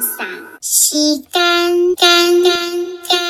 放赏，洗干干干干。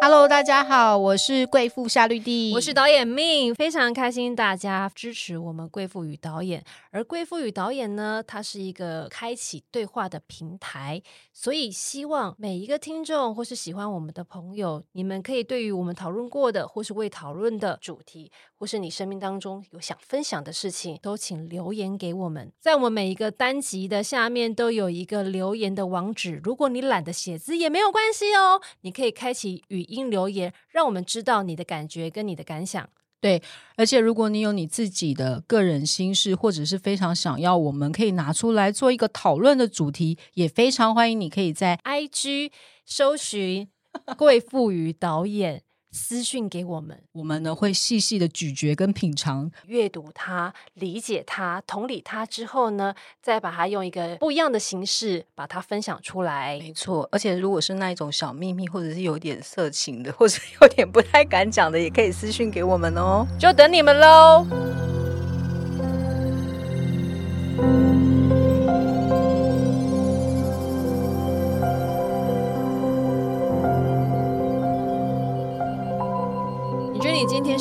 Hello，大家好，我是贵妇夏绿蒂，我是导演命，非常开心大家支持我们贵妇与导演。而贵妇与导演呢，它是一个开启对话的平台，所以希望每一个听众或是喜欢我们的朋友，你们可以对于我们讨论过的或是未讨论的主题，或是你生命当中有想分享的事情，都请留言给我们。在我们每一个单集的下面都有一个留言的网址，如果你懒得写字也没有关系哦，你可以开启语音留言，让我们知道你的感觉跟你的感想。对，而且如果你有你自己的个人心事，或者是非常想要我们可以拿出来做一个讨论的主题，也非常欢迎你可以在 IG 搜寻贵妇与导演私讯给我们，我们呢会细细的咀嚼跟品尝。阅读它、理解它、同理它之后呢，再把它用一个不一样的形式把它分享出来。没错，而且如果是那一种小秘密，或者是有点色情的，或者有点不太敢讲的，也可以私讯给我们哦。就等你们喽！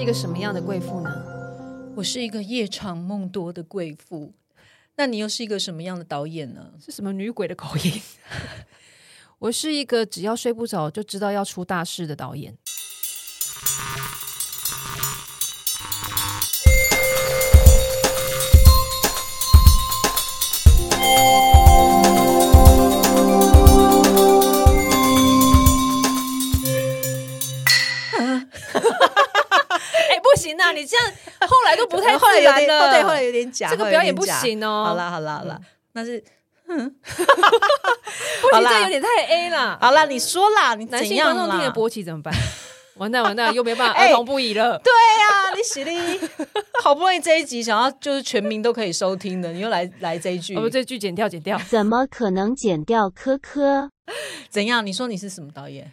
是一个什么样的贵妇呢？我是一个夜长梦多的贵妇，那你又是一个什么样的导演呢？是什么女鬼的口音？我是一个只要睡不着就知道要出大事的导演。不太后来有点，自然了。对，后来有点假，这个表演不行哦好啦，好啦，好啦，那是 不行，这有点太 A 了。好啦，你说啦，你男性怎样啦？观众听了勃起怎么办？完 蛋完蛋，又没办法哎儿童不宜了。对呀、你喜力好不容易这一集想要就是全民都可以收听的，你又来来这一句我，们这句剪掉剪掉。怎么可能剪掉科科？怎样？你说你是什么导演？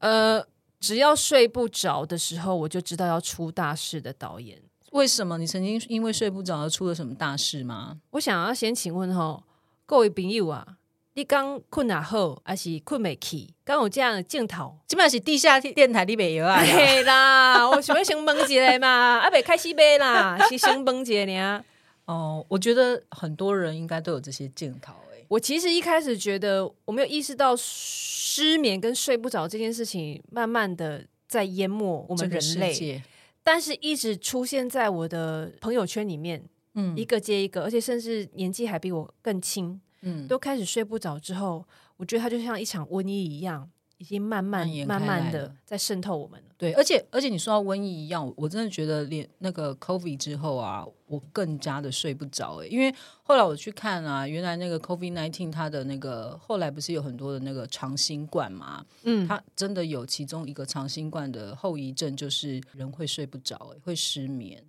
呃，只要睡不着的时候，我就知道要出大事的导演。为什么你曾经因为睡不着而出了什么大事吗？我想要先请问哈，各位朋友啊，你刚困哪好，还是困没起？刚有这样的镜头？基本上是地下电台里面有啊。对啦，我想要先问一下嘛，啊，未开始买啦，是先问一下尔。哦，我觉得很多人应该都有这些镜头哎、我其实一开始觉得我没有意识到失眠跟睡不着这件事情，慢慢的在淹没我们人类，界，但是一直出现在我的朋友圈里面，嗯。一个接一个，而且甚至年纪还比我更轻，嗯，都开始睡不着之后，我觉得它就像一场瘟疫一样，已经慢慢慢慢的在渗透我们了。对，而且而且你说到瘟疫一样，我真的觉得连那个 COVID 之后啊，我更加的睡不着哎、因为后来我去看啊，原来那个 COVID nineteen 它的那个后来不是有很多的那个长新冠嘛，嗯，它真的有其中一个长新冠的后遗症，就是人会睡不着、欸，会失眠。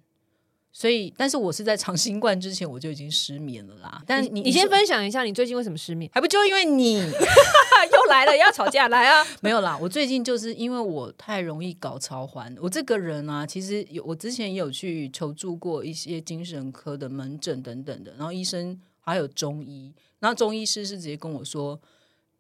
所以，但是我是在长新冠之前我就已经失眠了啦。但你你你先分享一下，你最近为什么失眠？还不就因为你 又来了，要吵架，来啊！没有啦？我最近就是因为我太容易搞超环，我这个人啊，其实有我之前也有去求助过一些精神科的门诊等等的，然后医生还有中医，然后中医师是直接跟我说，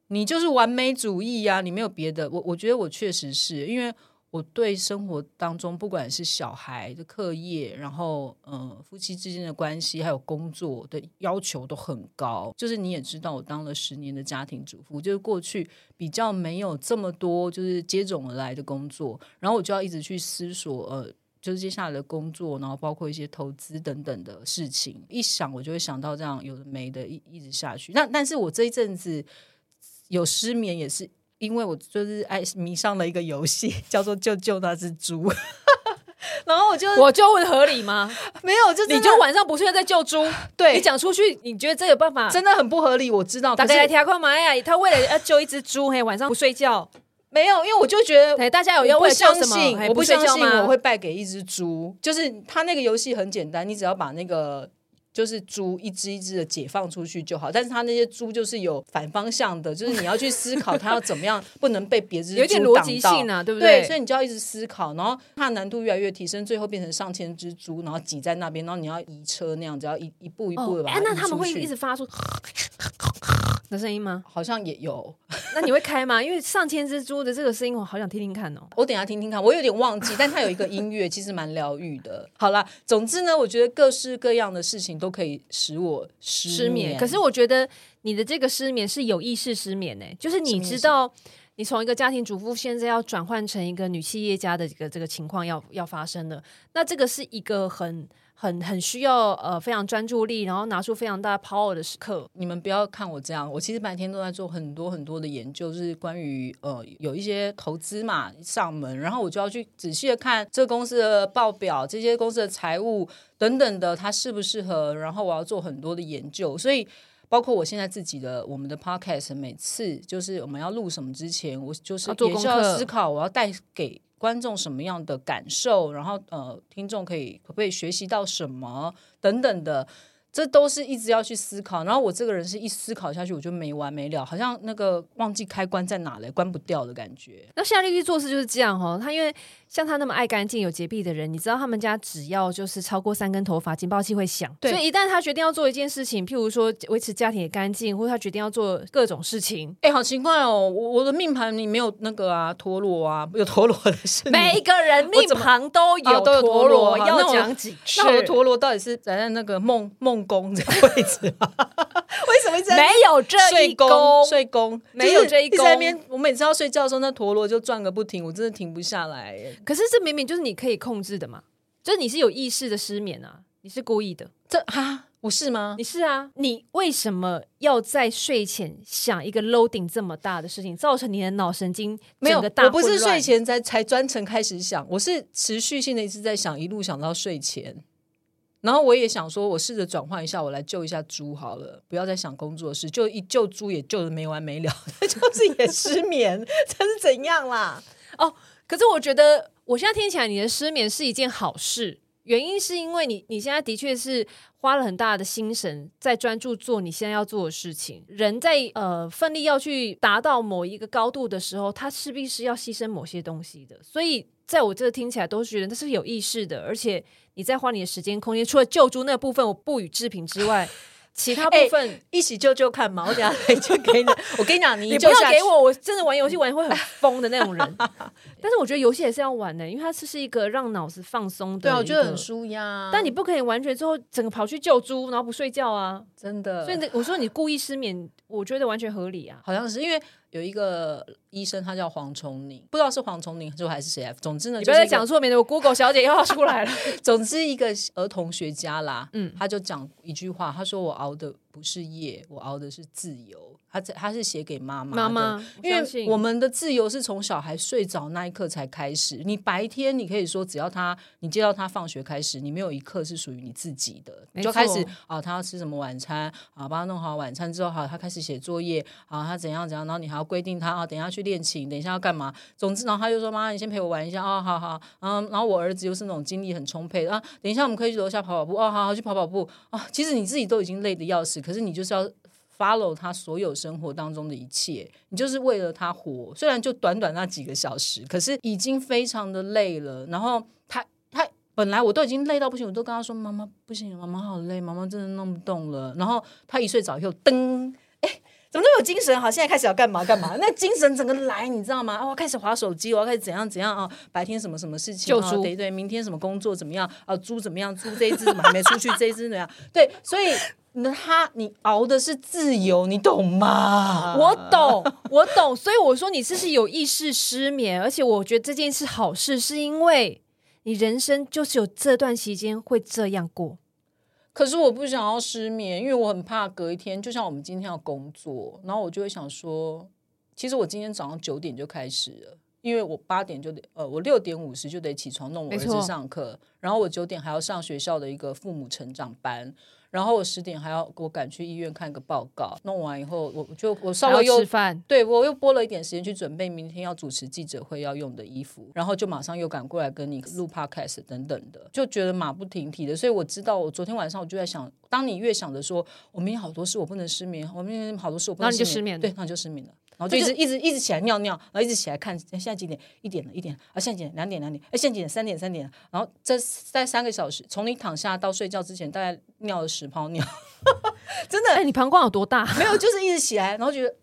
你就是完美主义啊，你没有别的。我我觉得我确实是因为我对生活当中不管是小孩的课业，然后呃夫妻之间的关系，还有工作的要求都很高。就是你也知道，我当了十年的家庭主妇，就是过去比较没有这么多就是接踵而来的工作，然后我就要一直去思索呃。就是接下来的工作，然后包括一些投资等等的事情，一想我就会想到这样有的没的，一一直下去。那但是我这一阵子有失眠，也是因为我就是爱迷上了一个游戏，叫做“救救那只猪”，然后我就我就问合理吗？没有，就真的你就晚上不睡在救猪，对你讲出去，你觉得这有办法？真的很不合理，我知道，大家来可是听看嘛呀！他为了要救一只猪，嘿，晚上不睡觉，没有，因为我就觉得哎，大家有要我不？相信，我不？相信我会败给一只猪。就是他那个游戏很简单，你只要把那个就是猪一只一只的解放出去就好。但是它那些猪就是有反方向的，就是你要去思考它要怎么样，不能被别只有点猪挡到逻辑性啊，对不对，对所以你就要一直思考，然后它的难度越来越提升，最后变成上千只猪，然后挤在那边，然后你要移车那样子，要一一步一步的把它、哎，那他们会一直发出 的声音吗？好像也有。那你会开吗？因为上千只猪的这个声音，我好想听听看哦。我等一下听听看，我有点忘记，但它有一个音乐，其实蛮疗愈的。好啦，总之呢，我觉得各式各样的事情都可以使我失失眠，可是我觉得你的这个失眠是有意识失眠呢、就是你知道。你从一个家庭主妇，现在要转换成一个女企业家的这个这个情况要要发生了，那这个是一个很很很需要呃非常专注力，然后拿出非常大 power 的时刻。你们不要看我这样，我其实白天都在做很多很多的研究，就是关于呃有一些投资嘛上门，然后我就要去仔细的看这个公司的报表、这些公司的财务等等的，它适不适合，然后我要做很多的研究，所以。包括我现在自己的我们的 podcast，每次就是我们要录什么之前，我就是也是要思考我要带给观众什么样的感受，然后呃，听众可以可不可以学习到什么等等的。这都是一直要去思考，然后我这个人是一思考下去我就没完没了，好像那个忘记开关在哪了，关不掉的感觉。那夏丽丽做事就是这样哦，她因为像她那么爱干净、有洁癖的人，你知道他们家只要就是超过三根头发，警报器会响。所以一旦她决定要做一件事情，譬如说维持家庭的干净，或者她决定要做各种事情，哎，好奇怪哦，我我的命盘里没有那个啊陀螺啊，有陀螺的是每一个人命盘都有哦都有陀陀螺螺，要讲几次？那我的陀螺到底是在在那个梦梦宫这个位置吗？为什么一直没有这睡一宫，睡宫没有这一就是直在那边，我每次要睡觉的时候，那陀螺就转个不停，我真的停不下来耶。可是这明明就是你可以控制的嘛，就是你是有意识的失眠啊，你是故意的，这哈，我是吗你？是啊，你为什么要在睡前想一个 loading 这么大的事情，造成你的脑神经没有整个，大我不是睡前才才专程开始想，我是持续性的一直在想，一路想到睡前。然后我也想说，我试着转换一下，我来救一下猪好了，不要再想工作的事，就一救猪也救的没完没了，就是也失眠，这是怎样啦？哦可是我觉得，我现在听起来你的失眠是一件好事，原因是因为你你现在的确是花了很大的心神在专注做你现在要做的事情。人在呃奋力要去达到某一个高度的时候，他势必是要牺牲某些东西的。所以在我这听起来都是觉得那是有意识的，而且你再花你的时间空间，除了救猪那部分我不予置评之外，其他部分。一起救救看嘛！我等一下回去给你。我跟你讲，你你不要给我，我真的玩游戏玩会很疯的那种人。但是我觉得游戏也是要玩的，因为它是是一个让脑子放松的。对啊，我觉得很。舒压。但你不可以完全之后整个跑去救猪，然后不睡觉啊！真的，所以我说你故意失眠，我觉得完全合理啊。好像是因为有一个医生，他叫黄崇宁，不知道是黄崇宁还是谁啊。总之呢，你不要再讲错，名字我 Google 小姐又要出来了。总之，一个儿童学家啦，嗯他就讲一句话，他说：“我熬的不是夜，我熬的是自由。”他在他是写给妈妈的，妈妈，因为我们的自由是从小孩睡着那一刻才开始。你白天你可以说，只要他你接到他放学开始，你没有一刻是属于你自己的，你就开始啊，他要吃什么晚餐啊，帮他弄好晚餐之后，好，他开始写作业啊，他怎样怎样，然后你还要规定他啊，等一下去练琴，等一下要干嘛。总之，然后他就说：“妈，你先陪我玩一下啊，好好。”嗯，然后我儿子又是那种精力很充沛的啊，等一下我们可以去楼下跑跑步哦，好好去跑跑步啊。其实你自己都已经累得要死，可是你就是要 follow 他所有生活当中的一切，你就是为了他活。虽然就短短那几个小时，可是已经非常的累了。然后他他本来我都已经累到不行，我都跟他说：“妈妈不行，妈妈好累，妈妈真的弄不动了。”然后他一睡着以后，噔，怎么那么有精神？好，现在开始要干嘛干嘛？那精神整个来，你知道吗？啊，我开始划手机，我要开始怎样怎样啊？白天什么什么事情？啊救猪对对，明天什么工作怎么样？啊，猪怎么样？猪这一只怎么还没出去？这一只怎么样？对，所以那他你熬的是自由，你懂吗？我懂，我懂，所以我说你这是有意识失眠，而且我觉得这件事好事，是因为你人生就是有这段期间会这样过。可是我不想要失眠，因为我很怕隔一天，就像我们今天要工作，然后我就会想说，其实我今天早上九点就开始了。因为我八点就得，呃，我六点五十就得起床弄我儿子上课，然后我九点还要上学校的一个父母成长班，然后我十点还要我赶去医院看个报告，弄完以后我我就我稍微又要吃饭，对我又拨了一点时间去准备明天要主持记者会要用的衣服，然后就马上又赶过来跟你录 podcast 等等的，就觉得马不停蹄的。所以我知道，我昨天晚上我就在想，当你越想着说我明天好多事我不能失眠，我明天好多事我不你就失失眠了对，那你就失眠了。就一直一直一直起来尿尿，然后一直起来看现在几点？一点了，一点了啊，现在几点？两点，两点，哎，现在几点？三点，三点。然后这在三个小时，从你躺下到睡觉之前，大概尿了十泡尿，真的哎，你膀胱有多大？没有，就是一直起来，然后觉得啊，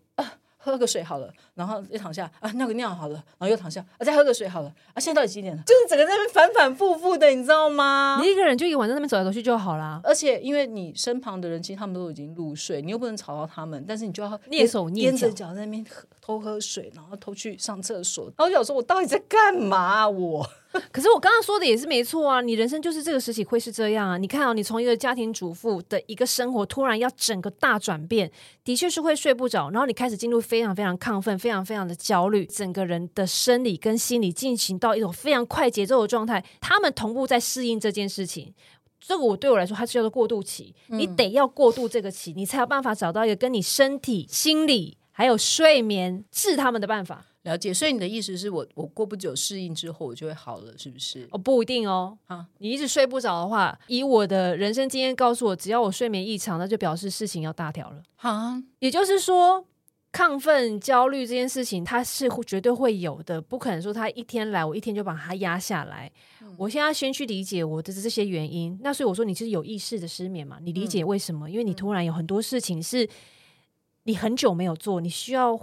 喝个水好了，然后又躺下啊，尿个尿好了，然后又躺下，啊，再喝个水好了，啊，现在到底几点了？就是整个在那边反反复复的，你知道吗？你一个人就一个晚上在那边走来走去就好啦。而且因为你身旁的人其实他们都已经入睡，你又不能吵到他们，但是你就要蹑手蹑脚脚在那边喝偷喝水，然后偷去上厕所。然后我就想说，我到底在干嘛啊、我 可是我刚刚说的也是没错啊，你人生就是这个时期会是这样啊。你看啊，你从一个家庭主妇的一个生活，突然要整个大转变，的确是会睡不着，然后你开始进入非常非常亢奋、非常非常的焦虑，整个人的生理跟心理进行到一种非常快节奏的状态，他们同步在适应这件事情。这个我对我来说，它是叫做过渡期，你得要过渡这个期，你才有办法找到一个跟你身体、心理还有睡眠治他们的办法。了解。所以你的意思是我我过不久适应之后，我就会好了，是不是？哦，不一定哦。啊你一直睡不着的话，以我的人生经验告诉我，只要我睡眠异常，那就表示事情要大条了。啊，也就是说，亢奋、焦虑这件事情，它是绝对会有的，不可能说它一天来，我一天就把它压下来。我现在先去理解我的这些原因。那所以我说，你是有意识的失眠嘛？你理解为什么？因为你突然有很多事情是你很久没有做，你需要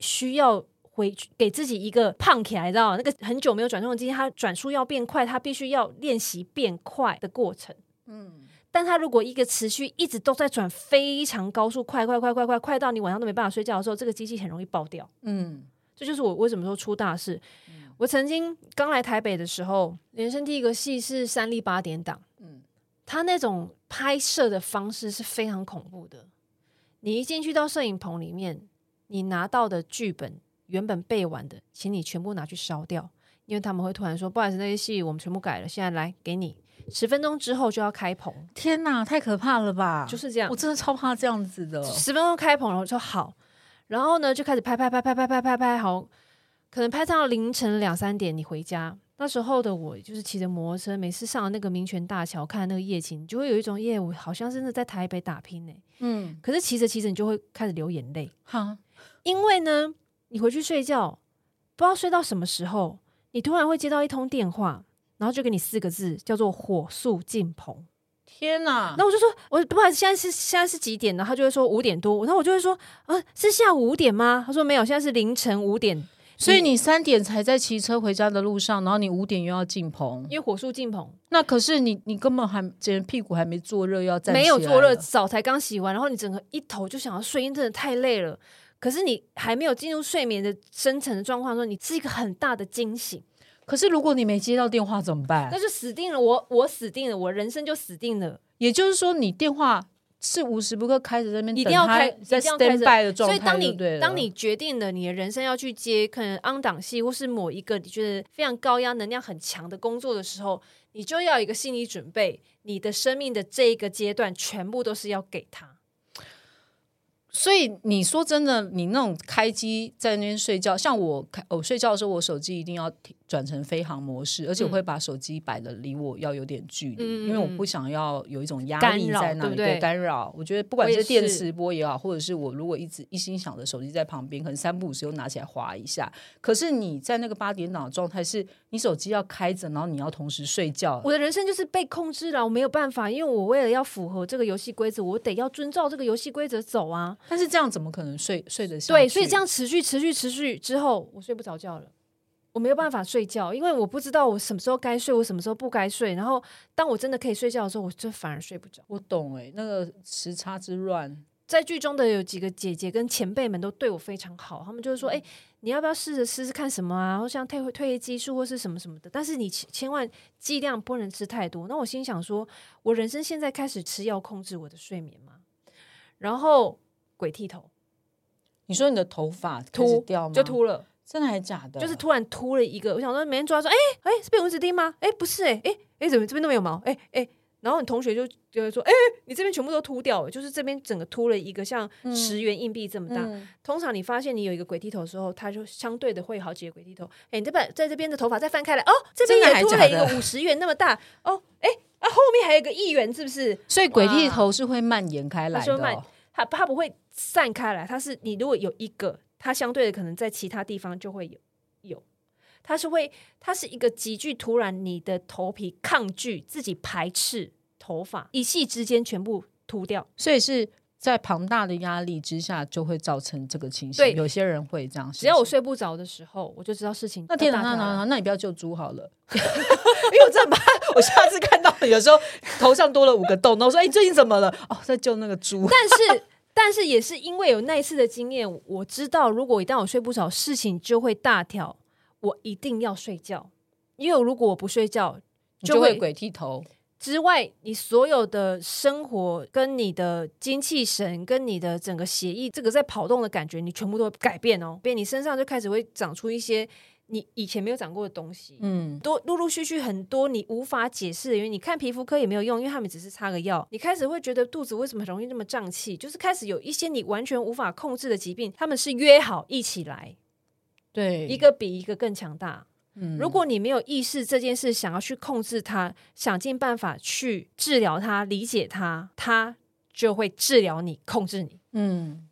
需要。回去给自己一个胖起来，知道吗？那个很久没有转动的机器，它转速要变快，它必须要练习变快的过程。嗯，但它如果一个持续一直都在转非常高速，快快快快快快到你晚上都没办法睡觉的时候，这个机器很容易爆掉。嗯，这就是我为什么说出大事。我曾经刚来台北的时候，人生第一个戏是三立八点档，嗯他那种拍摄的方式是非常恐怖的。你一进去到摄影棚里面，你拿到的剧本原本背完的，请你全部拿去烧掉，因为他们会突然说：“不好意思，那些戏我们全部改了，现在来给你。”十分钟之后就要开棚，天哪，太可怕了吧！就是这样我。真的超怕这样子的。十分钟开棚，然后说好，然后呢就开始拍拍拍拍拍拍拍拍，好，可能拍到凌晨两三点，你回家。那时候的我就是骑着摩托车，每次上了那个民权大桥看那个夜景，你就会有一种耶，我好像真的在台北打拼呢。嗯，可是骑着骑着，你就会开始流眼泪，哈，因为呢，你回去睡觉，不知道睡到什么时候，你突然会接到一通电话，然后就给你四个字，叫做“火速进棚”。天哪！那我就说，我不管，现在是现在是几点呢？他就会说五点多，然后我就会说，啊，是下午五点吗？他说没有，现在是凌晨五点，所以你三点才在骑车回家的路上，然后你五点又要进棚，因为火速进棚，那可是你你根本还这屁股还没坐热，要站没有坐热，澡才刚洗完，然后你整个一头就想要睡，因为真的太累了。可是你还没有进入睡眠的深层的状况的时候，你是一个很大的惊醒，可是如果你没接到电话怎么办那？就死定了。我我死定了，我人生就死定了。也就是说，你电话是无时不刻开着在那边一定要开，在一定要开 stand 着 by 的状态所以当你当你决定了你的人生要去接可能昂档戏，或是某一个你觉得非常高压、能量很强的工作的时候，你就要有一个心理准备，你的生命的这一个阶段全部都是要给他。所以你说真的，你那种开机在那边睡觉，像我开我睡觉的时候，我手机一定要停转成飞行模式，而且我会把手机摆的离我要有点距离，因为我不想要有一种压力在那里对干扰。我觉得不管是电是磁波也好，或者是我如果一直一心想着手机在旁边，可能三不五时又拿起来划一下。可是你在那个八点档的状态，是你手机要开着，然后你要同时睡觉。我的人生就是被控制了，我没有办法，因为我为了要符合这个游戏规则，我得要遵照这个游戏规则走啊。但是这样怎么可能睡睡得下对，所以这样持续、持续、持续之后，我睡不着觉了。我没有办法睡觉，因为我不知道我什么时候该睡，我什么时候不该睡。然后，当我真的可以睡觉的时候，我就反而睡不着。我懂哎、那个时差之乱。在剧中的有几个姐姐跟前辈们都对我非常好，他们就是说：“哎、你要不要试着试试看什么啊？或像褪黑褪黑激素或是什么什么的，但是你千千万剂量不能吃太多。”那我心想说，我人生现在开始吃药控制我的睡眠吗，然后鬼剃头你说你的头发秃掉吗？就秃了。真的还假的？就是突然秃了一个，我想说每天抓说，哎、哎、是被蚊子叮吗？哎、不是、哎哎哎，怎么这边都没有毛？哎、哎、然后你同学就就会说，哎、你这边全部都秃掉了，就是这边整个秃了一个像十元硬币这么大。嗯通常你发现你有一个鬼剃头的时候，它就相对的会有好几个鬼剃头。哎、你这边在这边的头发再翻开来，哦，这边也秃了一个五十元那么大，哦，哎、啊，后面还有一个一元，是不是？所以鬼剃头是会蔓延开来。它它不会散开来，它是你如果有一个它相对的可能在其他地方就会有有，它是会，它是一个急剧突然，你的头皮抗拒自己排斥头发，一夕之间全部秃掉。所以是在庞大的压力之下，就会造成这个情形。对有些人会这样。只要我，睡不着的时候，我就知道事情那天哪，那那你不要救猪好了。因为我真的怕，我下次看到你有时候头上多了五个洞，那我说：“哎、最近怎么了？”哦，在救那个猪。但是，但是也是因为有那一次的经验，我知道如果一旦我睡不着，事情就会大条。我一定要睡觉，因为如果我不睡觉，你就会鬼剃头。之外，你所有的生活跟你的精气神跟你的整个血液，这个在跑动的感觉，你全部都会改变哦。变，你身上就开始会长出一些你以前没有长过的东西。嗯，多陆陆续续很多你无法解释的原因，你看皮肤科也没有用，因为他们只是擦个药。你开始会觉得肚子为什么容易那么胀气，就是开始有一些你完全无法控制的疾病，他们是约好一起来，对，一个比一个更强大。嗯如果你没有意识这件事，想要去控制它，想尽办法去治疗它、理解它，它就会治疗你、控制你。嗯，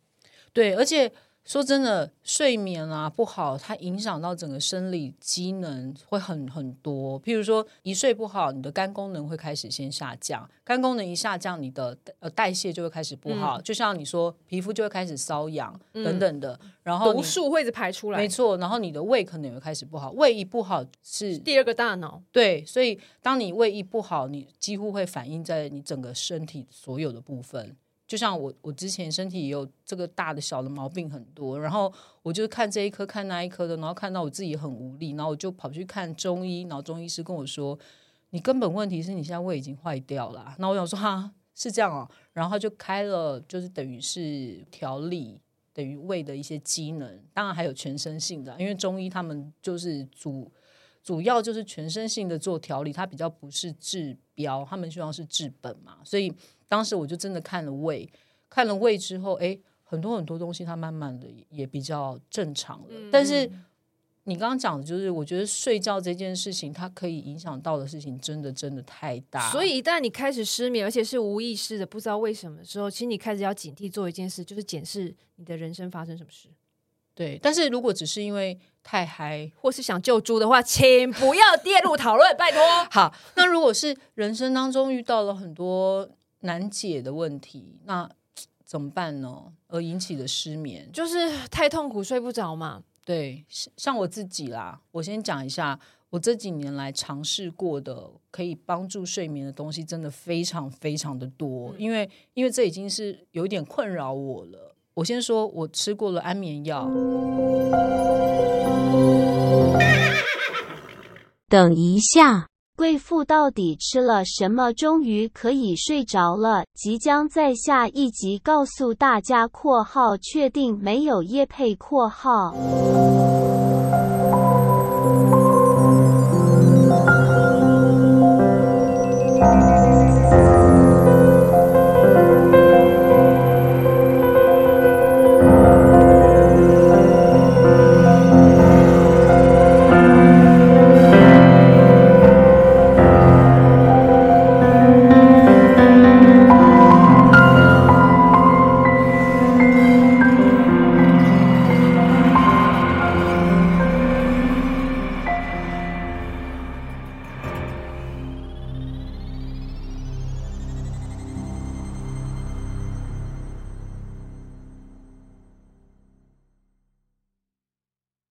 对，而且说真的，睡眠啊不好，它影响到整个生理机能会很很多。譬如说，一睡不好，你的肝功能会开始先下降，肝功能一下降，你的呃代谢就会开始不好。就像你说，皮肤就会开始瘙痒、等等的，然后你毒素会一直排出来没。错，然后你的胃可能也会开始不好，胃一不好是第二个大脑，对，所以当你胃一不好，你几乎会反映在你整个身体所有的部分。就像我，我之前身体也有这个大的小的毛病很多，然后我就看这一科看那一科的，然后看到我自己很无力，然后我就跑去看中医，然后中医师跟我说，你根本问题是你现在胃已经坏掉了。那我想说哈是这样哦，然后他就开了，就是等于是调理。等于胃的一些机能，当然还有全身性的，因为中医他们就是主主要就是全身性的做调理，它比较不是治标，他们希望是治本嘛。所以当时我就真的看了胃，看了胃之后，哎，很多很多东西它慢慢的也比较正常了。但是你刚刚讲的就是，我觉得睡觉这件事情，它可以影响到的事情，真的真的太大。所以一旦你开始失眠，而且是无意识的，不知道为什么的时候，其实你开始要警惕做一件事，就是检视你的人生发生什么事。对，但是如果只是因为太嗨，或是想救猪的话，请不要跌入讨论，拜托。好，那如果是人生当中遇到了很多难解的问题，那怎么办呢？而引起的失眠，就是太痛苦睡不着嘛。对，像像我自己啦，我先讲一下，我这几年来尝试过的可以帮助睡眠的东西，真的非常非常的多，因为因为这已经是有一点困扰我了。我先说，我吃过了安眠药，等一下，贵妇到底吃了什么？终于可以睡着了。即将在下一集告诉大家（括号确定没有叶配）（括号）。